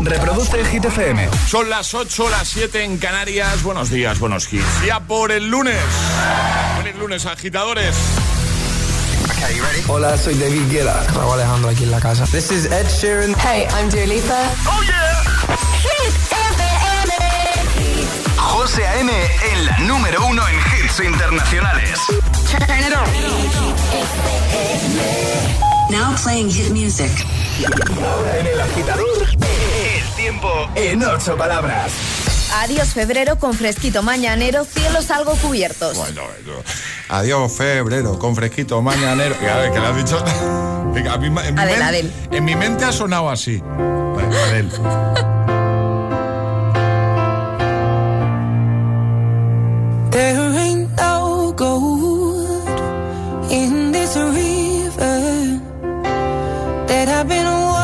Reproduce Hit FM. Son las 8, las 7 en Canarias. Buenos días, buenos hits. Ya por el lunes. Feliz lunes, agitadores. Hola, soy David Guetta. Raúl Alejandro aquí en la casa. This is Ed Sheeran. Hey, I'm Dua Lipa. Oh yeah. Hit FM. José A.M. en la número uno en hits internacionales. Turn it on. Now playing hit music. En el agitador, el tiempo en ocho palabras. Adiós febrero con fresquito mañanero, cielos algo cubiertos. Bueno. Adiós, febrero, con fresquito mañanero. A ver, ¿qué le has dicho? A mí- en, mi Adel, men- Adel. en mi mente ha sonado así. Adel. There ain't no gold in this I've been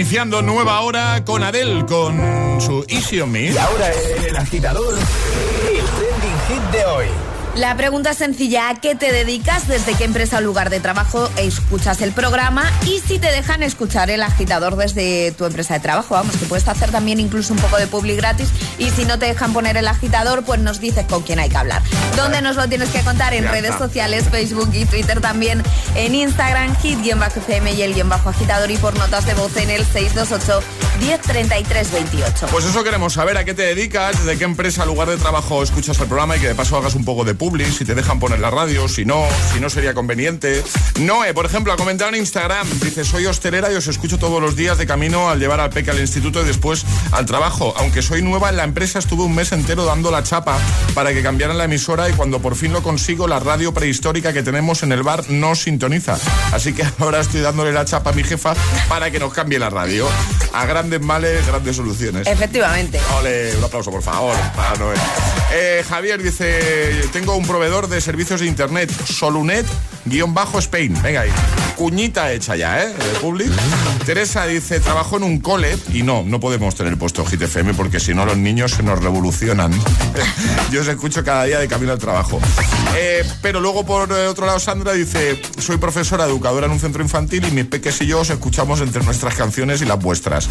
Iniciando nueva hora con Adel, con su Easy on Me. Y ahora el agitador, el trending hit de hoy. La pregunta es sencilla, ¿a qué te dedicas? ¿Desde qué empresa o lugar de trabajo escuchas el programa? Y si te dejan escuchar el agitador desde tu empresa de trabajo, vamos, que puedes hacer también incluso un poco de public gratis. Y si no te dejan poner el agitador, pues nos dices con quién hay que hablar. ¿Dónde nos lo tienes que contar? En redes sociales, Facebook y Twitter también. En Instagram, hit-fm y el guion bajo agitador y por notas de voz en el 628 103328. Pues eso queremos saber, a qué te dedicas, de qué empresa, lugar de trabajo escuchas el programa y que de paso hagas un poco de publi si te dejan poner la radio, si no, si no sería conveniente. Noé, por ejemplo, ha comentado en Instagram, dice, soy hostelera y os escucho todos los días de camino al llevar al peque al instituto y después al trabajo. Aunque soy nueva en la empresa, estuve un mes entero dando la chapa para que cambiaran la emisora y cuando por fin lo consigo, la radio prehistórica que tenemos en el bar no sintoniza. Así que ahora estoy dándole la chapa a mi jefa para que nos cambie la radio. A grandes males, grandes soluciones. Efectivamente. Ole, un aplauso, por favor, para Noé. Eh, Javier dice, tengo un proveedor de servicios de internet, Solunet, guion bajo Spain. Venga ahí. Cuñita hecha ya, ¿eh? De Public. Teresa dice, trabajo en un cole y no, no podemos tener puesto Hit FM porque si no los niños se nos revolucionan. Yo os escucho cada día de camino al trabajo. Eh, pero luego por eh, otro lado Sandra dice, soy profesora educadora en un centro infantil y mis peques y yo os escuchamos entre nuestras canciones y las vuestras.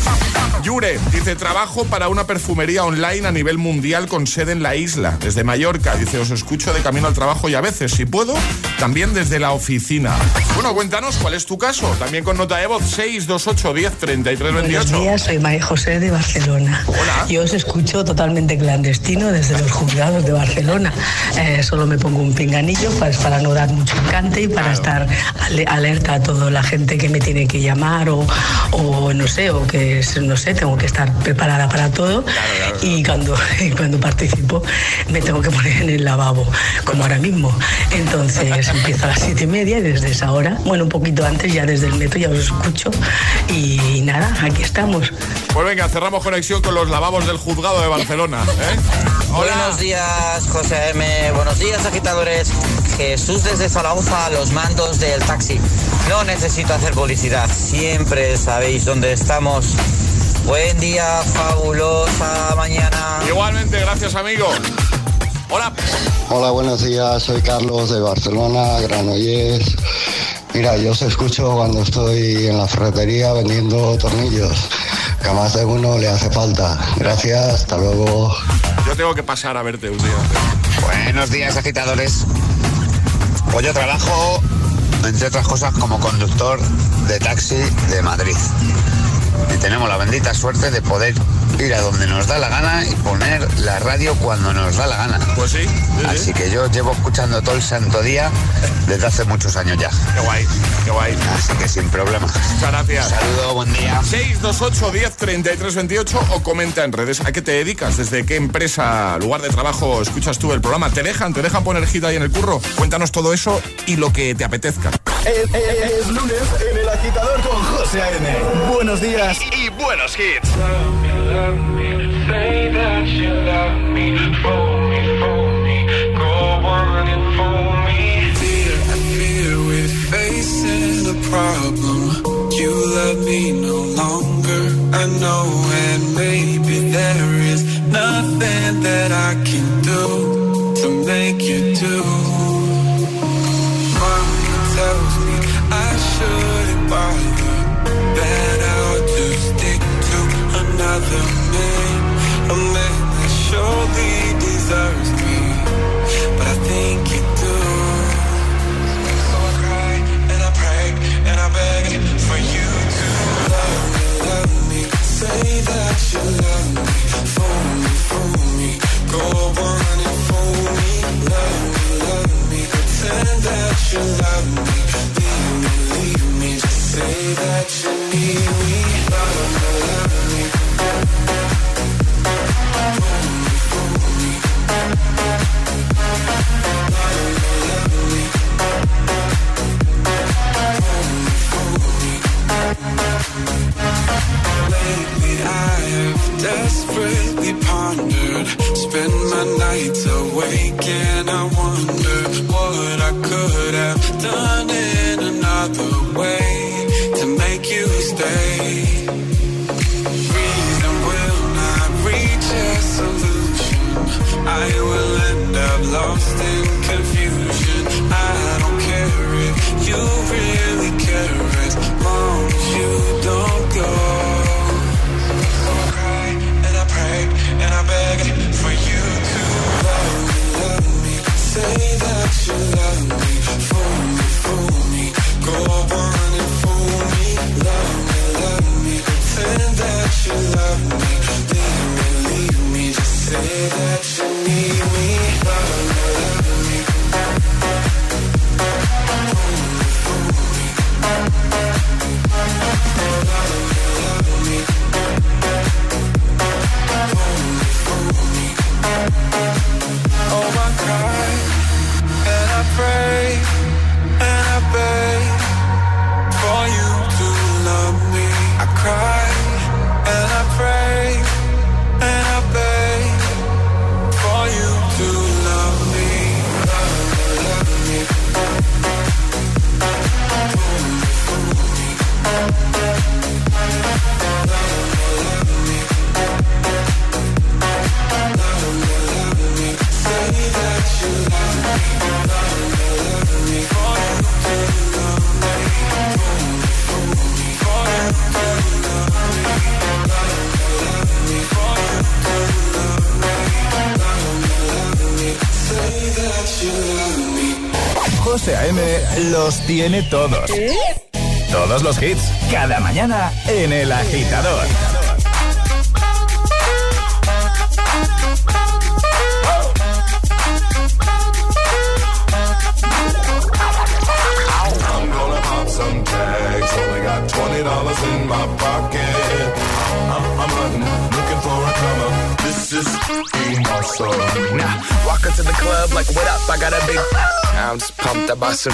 Yure dice, trabajo para una perfumería online a nivel mundial con sede en la isla, desde Mallorca. Dice, os escucho de camino al trabajo y a veces, si puedo, también desde la oficina. Bueno, cuéntanos cuál es tu caso. También con nota de voz 628 10 33 28. Buenos días, soy María José de Barcelona. Hola. Yo os escucho totalmente clandestino desde los juzgados de Barcelona. Eh, solo me pongo un pinganillo para, para no dar mucho encante y para estar ale- alerta a toda la gente que me tiene que llamar o, o no sé, o que no sé, tengo que estar preparada para todo. Y cuando, y cuando participo me tengo que poner en el lavabo, como ahora mismo. Entonces empiezo a las siete y media y desde esa hora, bueno, un poquito antes ya desde el metro ya os escucho y nada, aquí estamos. Pues venga, cerramos conexión con los lavabos del juzgado de Barcelona. ¿eh? Hola. Buenos días, José M. Buenos días, agitadores. Jesús desde Zaragoza, a los mandos del taxi. No necesito hacer publicidad, siempre sabéis dónde estamos. Buen día, fabulosa mañana. Igualmente, gracias, amigo. Hola. Hola, buenos días. Soy Carlos de Barcelona, Granollers. Mira, yo os escucho cuando estoy en la ferretería vendiendo tornillos, que a más de uno le hace falta. Gracias, hasta luego. Yo tengo que pasar a verte un día. Buenos días, agitadores. Pues yo trabajo, entre otras cosas, como conductor de taxi de Madrid. Y tenemos la bendita suerte de poder ir a donde nos da la gana y poner la radio cuando nos da la gana. Pues sí. sí, Así sí. que yo llevo escuchando todo el santo día desde hace muchos años ya. Qué guay, qué guay. Así que sin problema. Muchas gracias. Saludo, buen día. 628 10 33 28 o comenta en redes a qué te dedicas, desde qué empresa, lugar de trabajo escuchas tú el programa. ¿Te dejan? ¿Te dejan poner hit ahí en el curro? Cuéntanos todo eso y lo que te apetezca. Es, es- es lunes en el agitador con José A.M. Buenos días y, y buenos hits. Say that you love me, tiene todos. Todos los hits, cada mañana en El Agitador. I'm gonna pop some tags. Only got twenty dollars in my pocket. I'm, I'm hunting, looking for a come up. This is being awesome. Nah, walk into the club like, what up? I got a big. I'm just pumped. I bought some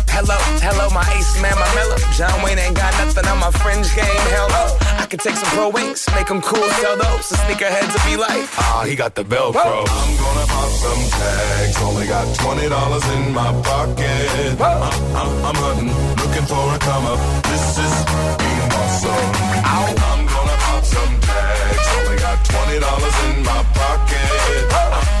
Hello, hello, my ace man, my mellow. John Wayne ain't got nothing on my fringe game. Hell no. I could take some pro wings, make them cool, sell those. The sneakerheads will be like, ah, he got the Velcro. I'm gonna pop some tags. Only got twenty dollars in my pocket. I'm, I'm, uh, uh, I'm hunting, looking for a come up. This is being awesome. I'm gonna pop some tags. Only got twenty dollars in my pocket. I'm,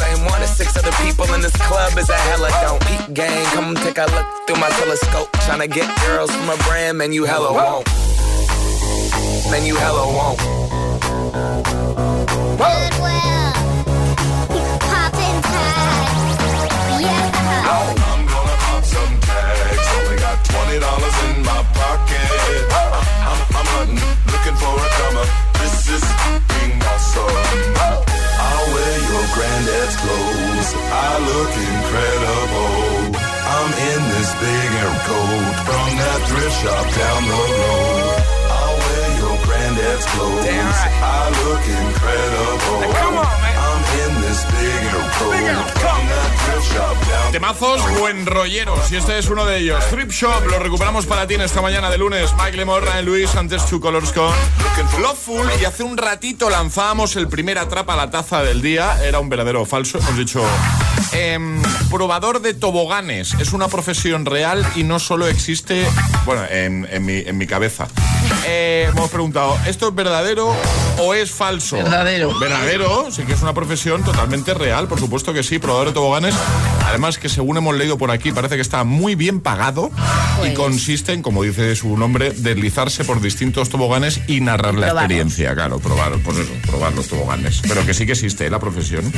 same one as six other people in this club is a hella don't. Peep gang, come take a look through my telescope. Tryna get girls from a brand, man, you hella won't. Man, you hella won't. Goodwill. Coat from that thrift shop down the road. I'll wear your granddad's clothes. I look incredible. come on, man. I'm in this big air coat from that thrift shop down Temazos buen rolleros y este es uno de ellos. Trip Shop, lo recuperamos para ti en esta mañana de lunes. Mike Lemore, Ryan Luis, antes Two Colors con Loveful y hace un ratito lanzábamos el primer atrapa la taza del día. Era un verdadero o falso, hemos dicho. Em, probador de toboganes es una profesión real y no solo existe, bueno, en, en mi, en mi cabeza. Eh, hemos preguntado, ¿esto es verdadero o es falso? Verdadero. Verdadero, sí que es una profesión totalmente real, por supuesto que sí, probador de toboganes. Además que según hemos leído por aquí, parece que está muy bien pagado y Pues- consiste en, como dice su nombre, deslizarse por distintos toboganes y narrar la experiencia. Claro, probar, pues eso, probar los toboganes. Pero que sí que existe ¿eh? la profesión.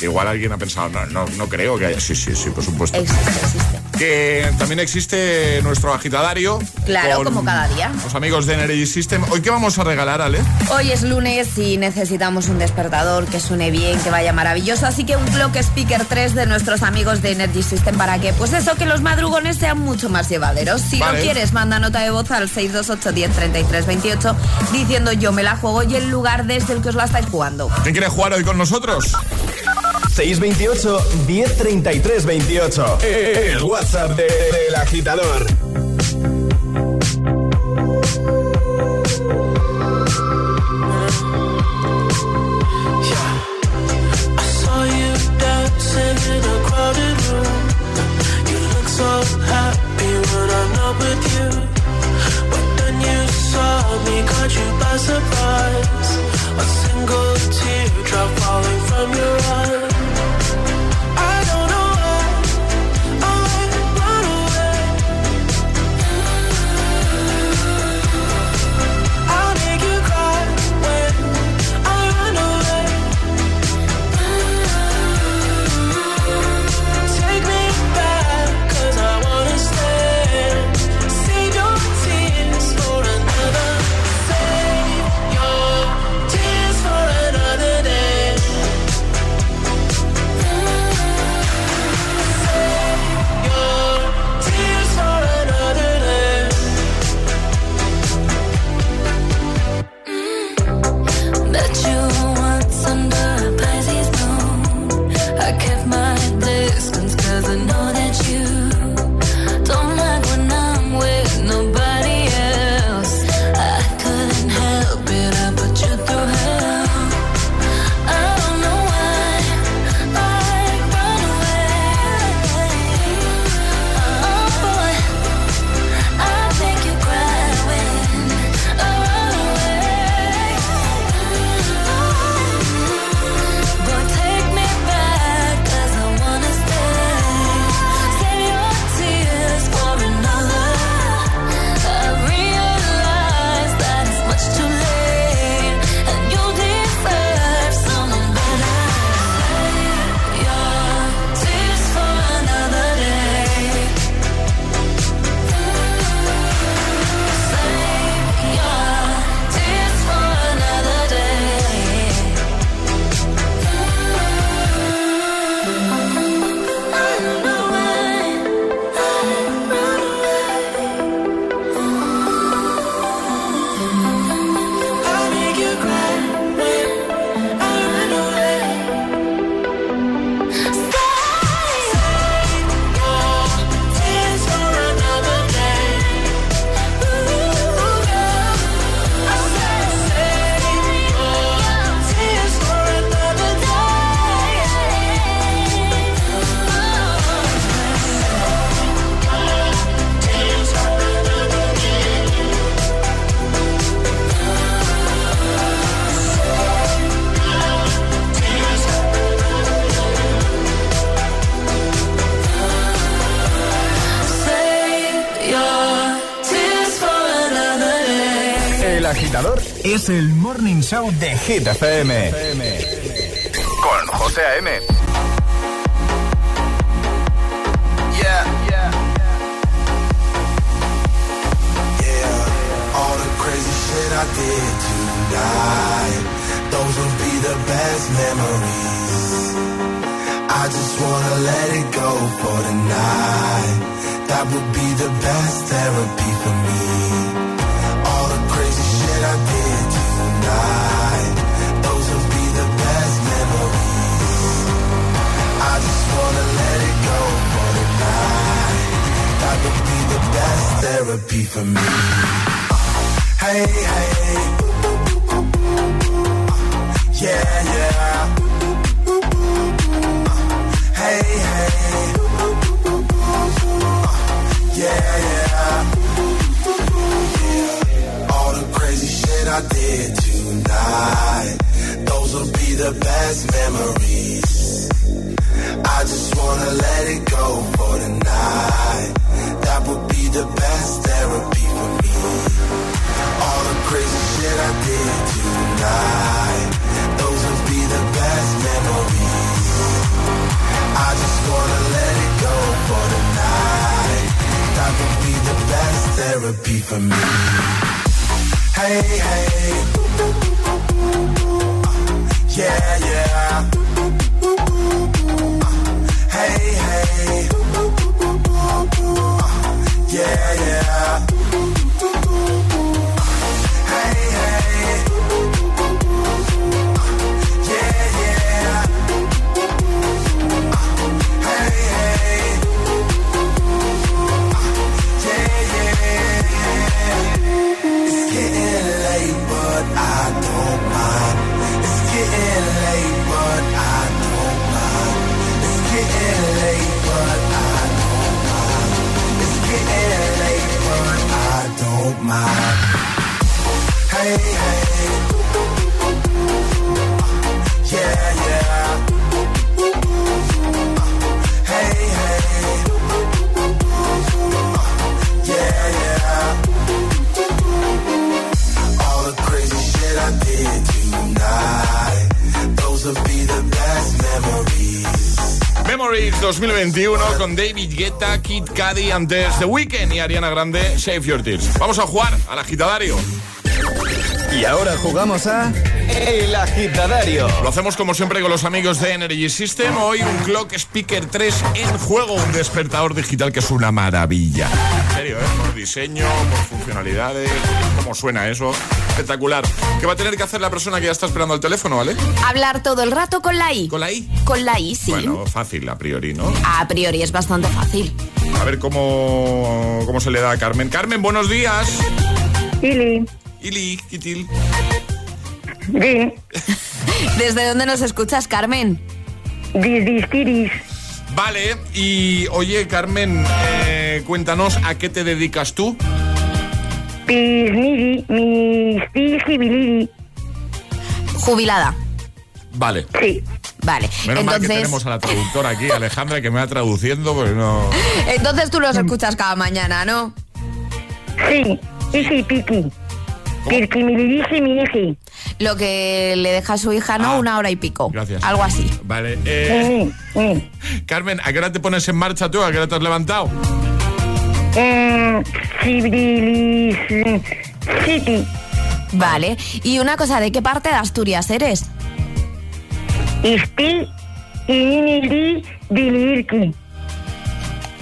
Igual alguien ha pensado, no, no, no creo que haya. Sí, sí, sí, por supuesto. Existe, existe. Que también existe nuestro agitadario. Claro, con como cada día. Los amigos de Energy System. ¿Hoy qué vamos a regalar, Ale? Hoy es lunes y necesitamos un despertador que suene bien, que vaya maravilloso. Así que un Clock Speaker 3 de nuestros amigos de Energy System para que, pues eso, que los madrugones sean mucho más llevaderos. Si Vale. lo quieres, manda nota de voz al 628 10 33 28 diciendo yo me la juego y el lugar desde el que os la estáis jugando. ¿Quién quiere jugar hoy con nosotros? 628 1033 28. El WhatsApp de- del agitador. Morning Show de Hit FM. Con José A.M. therapy for me. Hey, hey. Yeah, yeah. Antes The Weeknd y Ariana Grande, Save Your Tears. Vamos a jugar al agitadario. Y ahora jugamos a El Agitadario. Lo hacemos como siempre con los amigos de Energy System. Hoy un Clock Speaker 3 en juego, un despertador digital que es una maravilla. En serio, ¿eh? Por diseño, por funcionalidades, cómo suena eso. Espectacular. ¿Qué va a tener que hacer la persona que ya está esperando el teléfono, vale? Hablar todo el rato con la I. ¿Con la I? Con la I, sí. Bueno, fácil a priori, ¿no? A priori es bastante fácil. A ver cómo, cómo se le da a Carmen. Carmen, buenos días. Ili. Ili, Kitil. Di. ¿Desde dónde nos escuchas, Carmen? Disdistiris. Vale, y oye, Carmen, eh, cuéntanos a qué te dedicas tú. Pisniri. Mistigibiliri. Jubilada. Vale. Sí. Vale. Menos mal que entonces, tenemos a la traductora aquí, Alejandra, que me va traduciendo, porque no. entonces tú los escuchas cada mañana, ¿no? Sí. Pirkimilirisi miniji. Lo que le deja a su hija, ¿no? Ah, Una hora y pico. Gracias. Algo así. Vale. Eh, Carmen, ¿a qué hora te pones en marcha tú? ¿A qué hora te has levantado? Eh. City. Vale. Y una cosa, ¿de qué parte de Asturias eres? Isti. Iniri. Dilirki.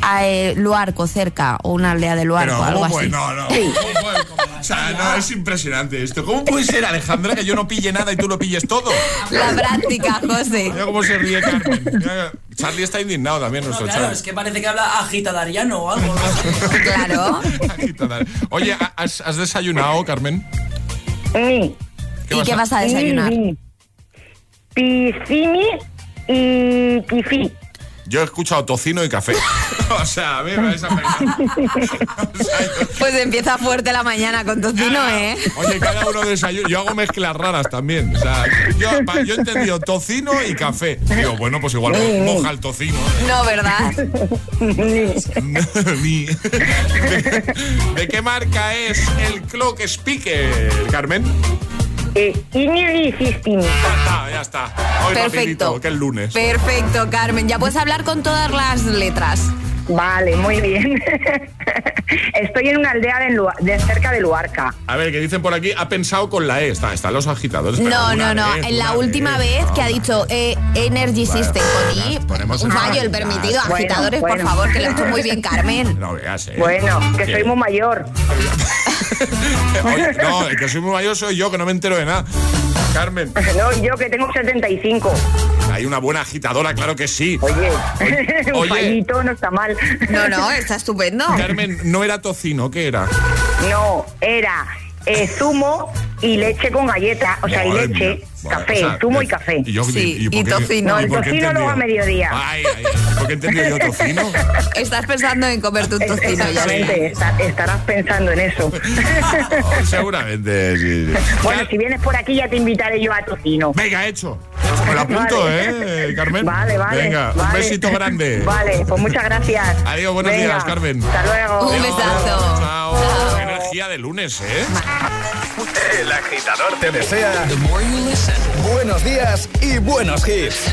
A eh, Luarco, cerca, o una aldea de Luarco, Pero, algo ¿cómo así. No, no. ¿cómo puede? O sea, no, es impresionante esto. ¿Cómo puede ser, Alejandra, que yo no pille nada y tú lo pilles todo? La práctica, José. Mira cómo se ríe Carmen. Mira, Charlie está indignado también, No, nuestro claro, Charlie. es que parece que habla agitadariano o algo. ¿no? Claro. Oye, ¿has, has desayunado, Carmen? Sí. ¿Y qué vas a desayunar? Piscini y Kifi. Yo he escuchado tocino y café. o sea, a mí me vais a pegar. Pues empieza fuerte la mañana con tocino, ¿eh? Oye, cada uno desayuna. Yo hago mezclas raras también. O sea, yo, yo he entendido tocino y café. Digo, bueno, pues igual moja el tocino. No, ¿verdad? Ni- ¿De, de qué marca es el clock speaker, Carmen? Eh, System. Ah, ya está. Hoy Perfecto. rapidito, que es lunes. Perfecto, Carmen. Ya puedes hablar con todas las letras. Vale, muy bien. Estoy en una aldea de, Lua- de cerca de Luarca. A ver, que dicen por aquí, ha pensado con la E. Está, están los agitadores. No, no, no. vez, En la una última vez que ha dicho eh, Energy System con I, ponemos un fallo el permitido. Bueno, Agitadores, por favor, que lo ha hecho muy bien, Carmen. No veas, ¿eh? Bueno, que soy muy mayor. Oye, no, el que soy muy mayor soy yo, que no me entero de nada. Carmen, No, yo que tengo 75. hay una buena agitadora, claro que sí. Oye, un Oye. fallito no está mal. No, no, está estupendo. Carmen, no era tocino, ¿qué era? No, era eh, zumo y leche con galleta. O sea, y leche, mía. Café, o sea, zumo eh, y café. yo- Sí, por y qué- tocino. No, el tocino luego a mediodía. Ay, ay, ¿por qué he entendido yo tocino? Estás pensando en comerte un tocino. Exactamente, está- estarás pensando en eso. Seguramente, sí. sí. bueno, si vienes por aquí ya te invitaré yo a tocino. Venga, hecho. Me lo apunto, Vale. ¿eh, Carmen? Vale, vale. Venga, un besito grande. Vale, pues muchas gracias. Adiós, buenos Venga, días, Carmen. Hasta luego. Un besazo. Chao. Energía de lunes, ¿eh? El agitador te desea buenos días y buenos hits.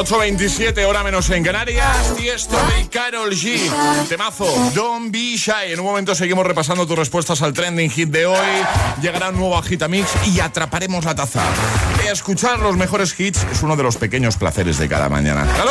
8.27, hora menos en Canarias. Tiesto y Carol G. Temazo, Don't Be Shy. En un momento seguimos repasando tus respuestas al trending hit de hoy. Llegará un nuevo Agitamix y atraparemos la taza. Escuchar los mejores hits es uno de los pequeños placeres de cada mañana. Claro,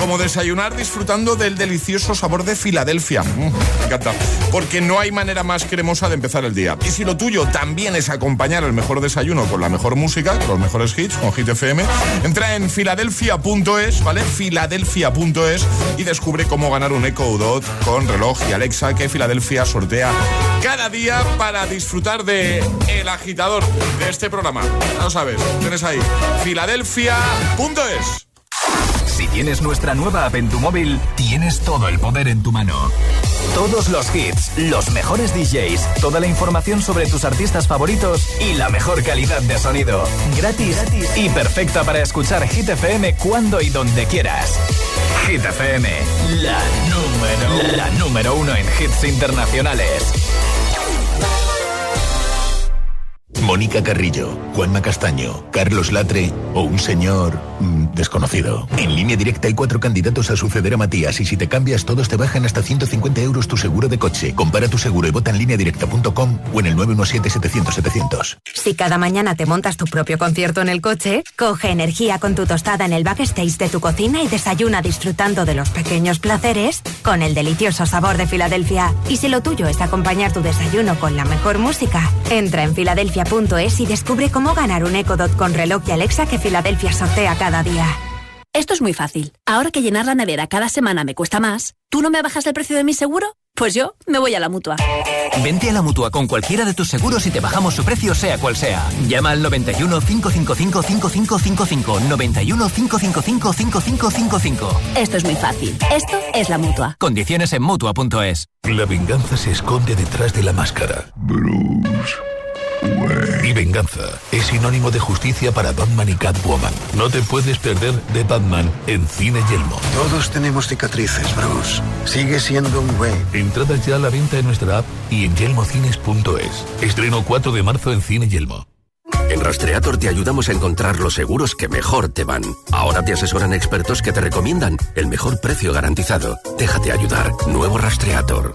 como desayunar disfrutando del delicioso sabor de Filadelfia. Mm, me encanta. Porque no hay manera más cremosa de empezar el día. Y si lo tuyo también es acompañar el mejor desayuno con la mejor música, con los mejores hits, con Hit FM, entra en filadelfia.es, ¿vale? Filadelfia.es y descubre cómo ganar un Echo Dot con reloj y Alexa que Filadelfia sortea cada día para disfrutar de el agitador de este programa. Ya lo sabes, tienes ahí filadelfia.es. Si tienes nuestra nueva app en tu móvil, tienes todo el poder en tu mano. Todos los hits, los mejores DJs, toda la información sobre tus artistas favoritos y la mejor calidad de sonido. Gratis, gratis y perfecta para escuchar Hit FM cuando y donde quieras. Hit FM, la número, la número uno en hits internacionales. Mónica Carrillo, Juanma Castaño, Carlos Latre o un señor mm, desconocido. En línea directa hay cuatro candidatos a suceder a Matías y si te cambias todos te bajan hasta 150 euros tu seguro de coche. Compara tu seguro y vota en línea directa.com o en el 917-700-700. Si cada mañana te montas tu propio concierto en el coche, coge energía con tu tostada en el backstage de tu cocina y desayuna disfrutando de los pequeños placeres con el delicioso sabor de Filadelfia. Y si lo tuyo es acompañar tu desayuno con la mejor música, entra en filadelfia.es y descubre cómo ganar un Echo Dot con reloj y Alexa que Filadelfia sortea cada día. Esto es muy fácil. Ahora que llenar la nevera cada semana me cuesta más, ¿tú no me bajas el precio de mi seguro? Pues yo me voy a la mutua. Vente a la mutua con cualquiera de tus seguros y te bajamos su precio, sea cual sea. Llama al 91 555 5555. 91 555 5555. Esto es muy fácil. Esto es la mutua. Condiciones en mutua.es. La venganza se esconde detrás de la máscara. Bruce. Y venganza es sinónimo de justicia para Batman y Catwoman. No te puedes perder de Batman en Cine Yelmo. Todos tenemos cicatrices, Bruce. Sigue siendo un güey. Entradas ya a la venta en nuestra app y en yelmocines.es. Estreno 4 de marzo en Cine Yelmo. En Rastreator te ayudamos a encontrar los seguros que mejor te van. Ahora te asesoran expertos que te recomiendan el mejor precio garantizado. Déjate ayudar. Nuevo Rastreator.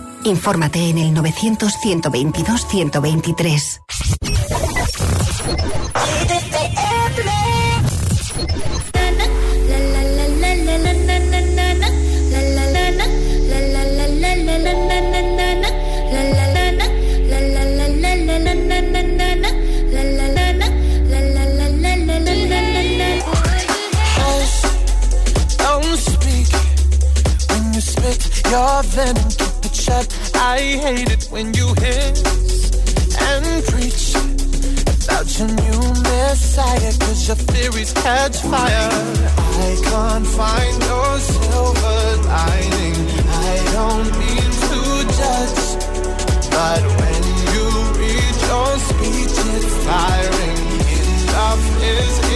Infórmate en el 900-122-123. Don't speak when you spit your venom, keep shut. I hate it when you hiss and preach about your new messiah, cause your theories catch fire. I can't find no silver lining. I don't mean to judge, but when you read your speech, it's firing. Enough is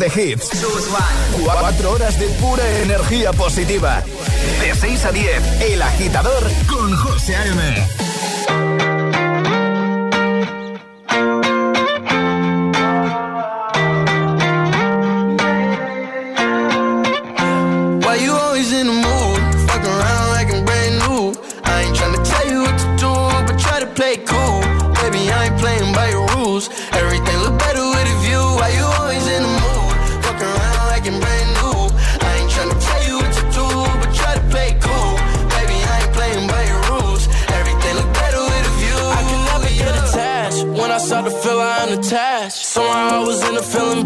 de hits. 4 horas de pura energía positiva. De 6 a 10, El Agitador con José A.M. Play cool, baby. I ain't playing by your rules.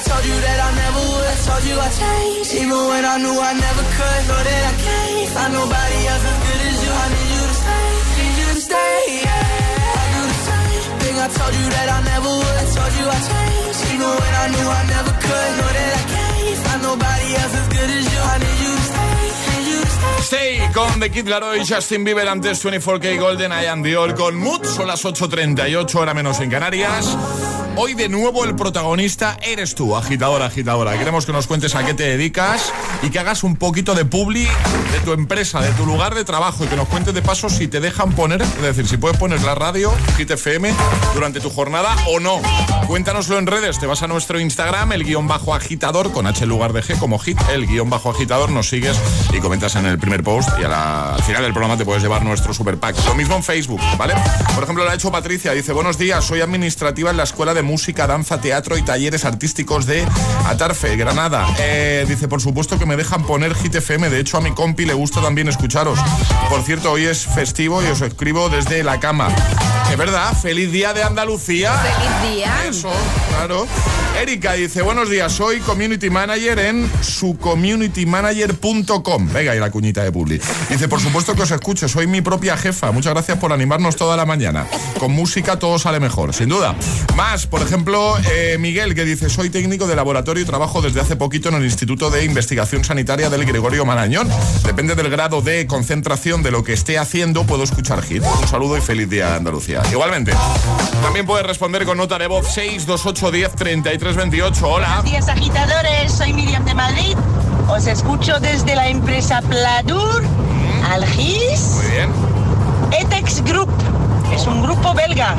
I told you that I stay. Never would. I told you Even when I knew I never could. That I can't nobody else as good as you. I you stay. Con The Kid Laroi, Justin Bieber antes 24K Golden, I am Dior con Mood. Son las 8.38, hora menos en Canarias. Hoy de nuevo el protagonista eres tú, agitadora, agitadora. Queremos que nos cuentes a qué te dedicas y que hagas un poquito de publi de tu empresa, de tu lugar de trabajo y que nos cuentes de paso si te dejan poner, es decir, si puedes poner la radio, Hit FM, durante tu jornada o no. Cuéntanoslo en redes, te vas a nuestro Instagram, el guion bajo agitador, con H en lugar de G como hit, el guion bajo agitador, nos sigues y comentas en el primer post y al final del programa te puedes llevar nuestro super pack. Lo mismo en Facebook, ¿vale? Por ejemplo, lo ha hecho Patricia, dice, buenos días, soy administrativa en la Escuela de Música, Danza, Teatro y Talleres Artísticos de Atarfe, Granada. Eh, dice, por supuesto que me dejan poner Hit FM, de hecho a mi compi le gusta también escucharos. Por cierto, hoy es festivo y os escribo desde la cama. Es verdad, feliz día de Andalucía. Feliz día. Eso, claro. Erika dice, buenos días, soy community manager en sucommunitymanager.com. Venga, y la cuñita de Publi. Dice, por supuesto que os escucho, soy mi propia jefa. Muchas gracias por animarnos toda la mañana. Con música todo sale mejor, sin duda. Más, por ejemplo, eh, Miguel, que dice, soy técnico de laboratorio y trabajo desde hace poquito en el Instituto de Investigación Sanitaria del Gregorio Marañón. Depende del grado de concentración de lo que esté haciendo, puedo escuchar hit. Un saludo y feliz día, Andalucía. Igualmente, también puedes responder con nota de voz 628 10 33 28. Hola. Buenos días, agitadores. Soy Miriam de Madrid. Os escucho desde la empresa Pladur, Algis. Muy bien. Etex Group. Es un grupo belga.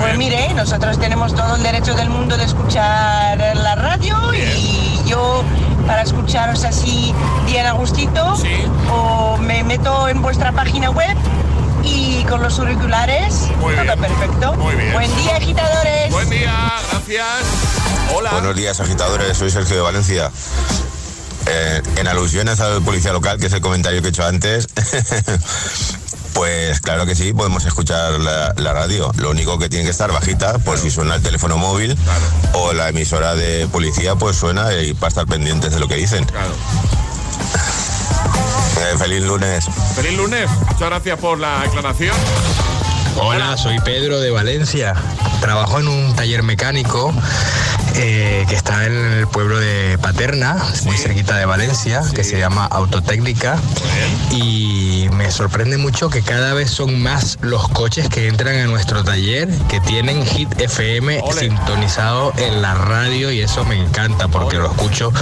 Pues mire, nosotros tenemos todo el derecho del mundo de escuchar la radio y yo para escucharos así bien a gustito o me meto en vuestra página web y con los auriculares todo perfecto. Muy bien. Buen día, agitadores. Buen día, gracias. Hola. Buenos días, agitadores. Soy Sergio de Valencia. Eh, en alusiones al policía local, que es el comentario que he hecho antes, pues claro que sí, podemos escuchar la, la radio. Lo único que tiene que estar bajita, por si suena el teléfono móvil o la emisora de policía, pues suena y para estar pendientes de lo que dicen. Eh, feliz lunes. Feliz lunes. Muchas gracias por la aclaración. Hola, soy Pedro de Valencia. Trabajo en un taller mecánico eh, que está en el pueblo de Paterna, muy cerquita de Valencia, que se llama Autotécnica. Y me sorprende mucho que cada vez son más los coches que entran a nuestro taller que tienen Hit FM sintonizado en la radio y eso me encanta porque lo escucho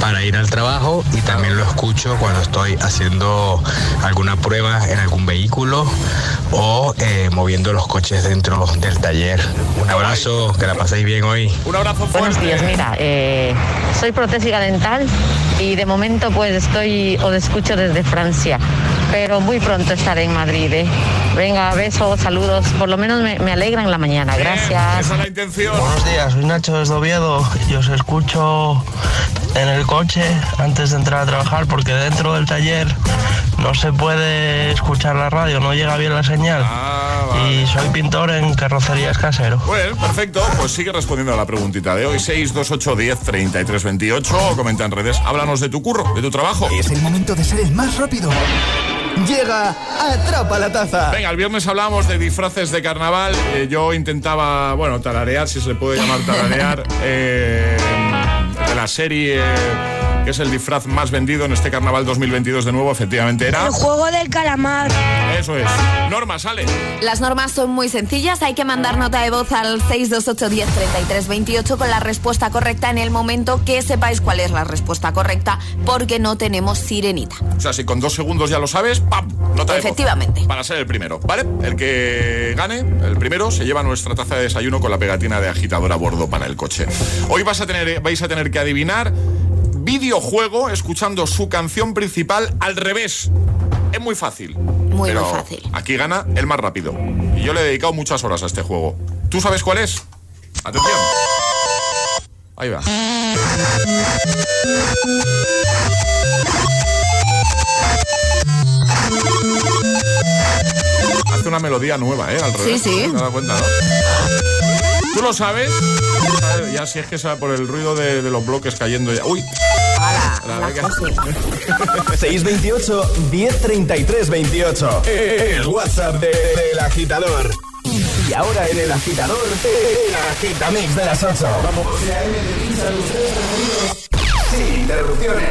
para ir al trabajo y también lo escucho cuando estoy haciendo alguna prueba en algún vehículo o eh, moviendo los coches dentro del taller. Un abrazo, que la paséis bien hoy. Un abrazo Buenos días, mira, eh, soy protésica dental y de momento pues estoy o escucho desde Francia, pero muy pronto estaré en Madrid. ¿eh? Venga, besos, saludos, por lo menos me, me alegran la mañana, gracias. Esa es la intención. Buenos días, soy Nacho desde Oviedo y os escucho en el coche antes de entrar a trabajar porque dentro del taller no se puede escuchar la radio, no llega bien la señal. Y soy pintor en carrocerías casero. Bueno, perfecto. Pues sigue respondiendo a la preguntita de hoy. 628 10 33 28 o comenta en redes. Háblanos de tu curro, de tu trabajo. Es el momento de ser el más rápido. Llega Atrapa la Taza. Venga, el viernes hablábamos de disfraces de carnaval. Eh, yo intentaba, bueno, tararear, si se puede llamar tararear, eh, de la serie que es el disfraz más vendido en este carnaval 2022 de nuevo, efectivamente era... El juego del calamar. Eso es. Norma, sale. Las normas son muy sencillas, hay que mandar nota de voz al 628 10 33 28 con la respuesta correcta en el momento que sepáis cuál es la respuesta correcta, porque no tenemos sirenita. O sea, si con dos segundos ya lo sabes, ¡pam! Nota de voz. Efectivamente. Para ser el primero, ¿vale? El que gane, el primero, se lleva nuestra taza de desayuno con la pegatina de agitador a bordo para el coche. Hoy vas a tener, vais a tener que adivinar videojuego escuchando su canción principal al revés. Es muy fácil. Muy, Pero muy fácil. Aquí gana el más rápido. Y yo le he dedicado muchas horas a este juego. ¿Tú sabes cuál es? Atención. Ahí va. Hace una melodía nueva, ¿eh? Al revés. Sí, sí. ¿Te has dado cuenta, no? ¿Tú lo sabes? Ya si es que sea por el ruido de, de los bloques cayendo ya. ¡Uy! La venga. 628 1033 28. El WhatsApp de- del agitador. Y ahora en el agitador, el agitamix de las 8. Vamos. Sin interrupciones.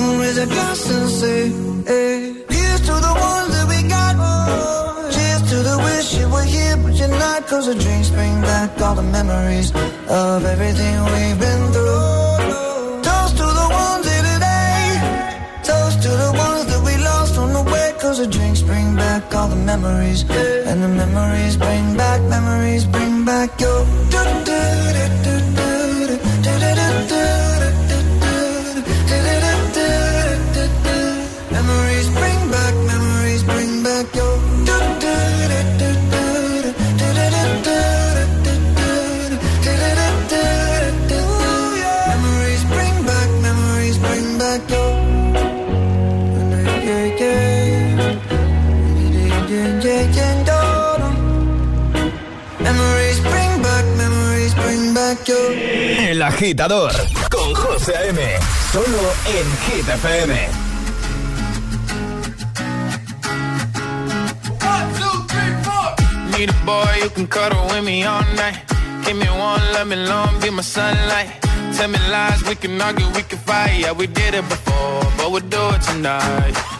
Gonna raise a glass and say, hey. Here's to the ones that we got. Cheers to the wish you were here, but you're not. Cause the drinks bring back all the memories of everything we've been through. Toast to the ones here eh? today. Toast to the ones that we lost on the way. Cause the drinks bring back all the memories. And the memories bring back, memories bring back your. Agitador con José A.M. Solo en Hit FM. Need a boy you can cuddle with me all night. Give me one, let me long, be my sunlight. Tell me lies, we can argue, we can fight. Yeah, we did it before, but we'll do it tonight.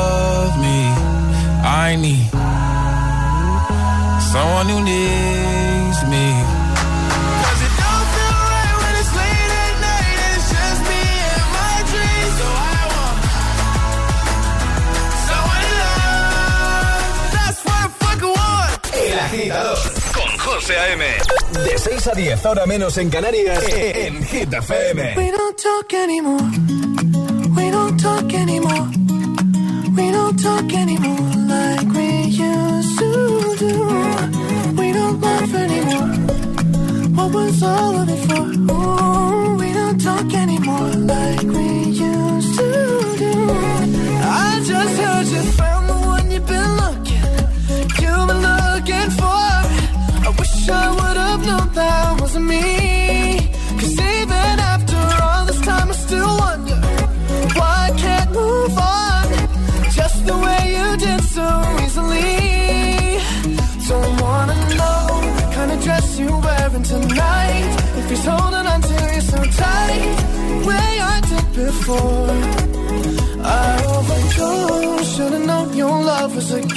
I need someone someone who needs me. Cause it don't feel right when it's late at night and it's just me and my dreams. So I want someone to love. That's what I fucking want. El agitador con José A.M. De 6 a 10, ahora menos en Canarias, en Hit FM. We don't talk anymore. We don't talk anymore. We don't talk anymore Was of it for? Ooh, we don't talk anymore like we used to do. I just heard you found the one you've been looking. You've been looking for. I wish I would have known that wasn't me.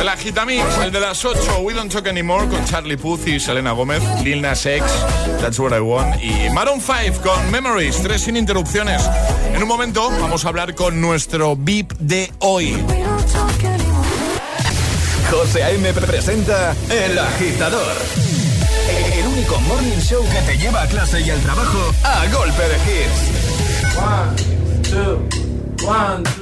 El Agitamix, el de las 8, We Don't Talk Anymore, con Charlie Puth y Selena Gómez, Lil Nas X, That's What I Want, y Maroon 5 con Memories, tres sin interrupciones. En un momento vamos a hablar con nuestro VIP de hoy. José A.M. presenta El Agitador. Único morning show que te lleva a clase y al trabajo a golpe de hits. One, two, one, two.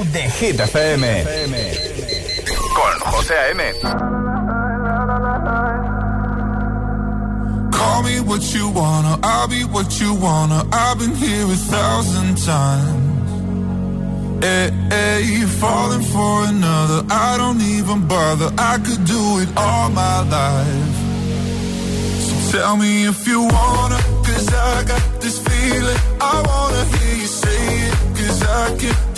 Show de Hit FM. Con José A.M. Call me what you wanna, I'll be what you wanna. I've been here a thousand times. Hey, hey, you're falling for another. I don't even bother. I could do it all my life. So tell me if you wanna, cause I got this feeling. I wanna hear you say it, cause I can't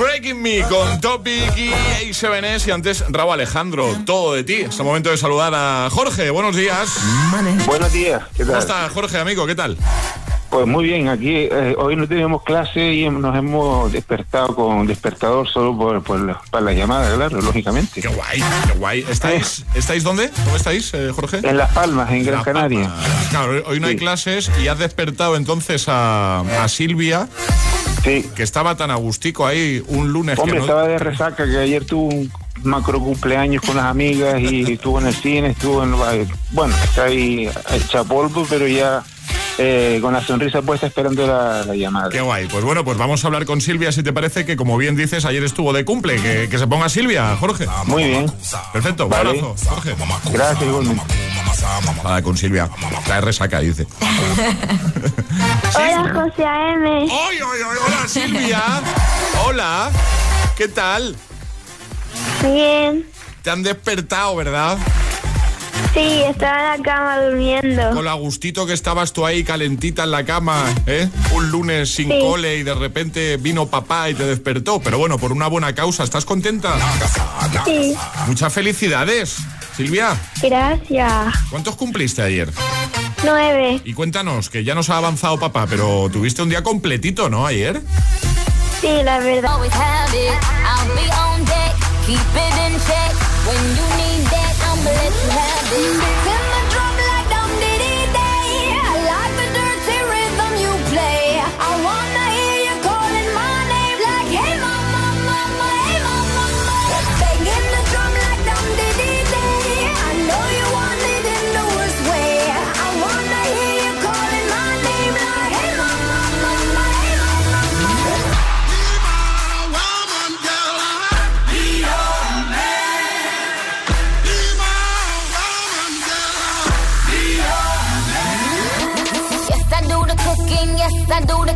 breaking me con Topic y A7S y antes Raúl Alejandro. Todo de ti. Es el momento de saludar a Jorge. Buenos días. Buenos días. ¿Qué tal? ¿Cómo estás, Jorge, amigo? ¿Qué tal? Pues muy bien, aquí eh, hoy no tenemos clase y nos hemos despertado con despertador solo por, por la, para la llamada, claro, lógicamente. Qué guay, qué guay. ¿Estáis, ¿estáis dónde? ¿Dónde estáis, eh, Jorge? En Las Palmas, en Gran Canaria. Palmas. Claro, hoy no hay clases y has despertado entonces a, a Silvia, Sí. que estaba tan agustico ahí un lunes Hombre, que no... estaba de resaca, que ayer tuvo un macro cumpleaños con las amigas y estuvo en el cine, estuvo en... Bueno, está ahí hecha polvo, pero ya eh, con la sonrisa puesta esperando la, la llamada. Qué guay. Pues bueno, pues vamos a hablar con Silvia, si te parece que, como bien dices, ayer estuvo de cumple. Que, que se ponga Silvia, Jorge. Muy bien. Perfecto, un Vale. abrazo, Jorge. Gracias, igualmente. Nada, con Silvia. Está de resaca, dice. Hola, José A.M. ¡Ay, ay, ay! ¡Hola, Silvia! ¡Hola! ¿Qué tal? Bien. Te han despertado, ¿verdad? Sí, estaba en la cama durmiendo. Con la gustito que estabas tú ahí calentita en la cama, ¿eh? Un lunes sin Sí. cole y de repente vino papá y te despertó. Pero bueno, por una buena causa, ¿estás contenta? Sí, Muchas felicidades, Silvia. gracias. ¿Cuántos cumpliste ayer? Nueve. Y cuéntanos, que ya nos ha avanzado papá, pero tuviste un día completito, ¿no? Ayer. Sí, la verdad. You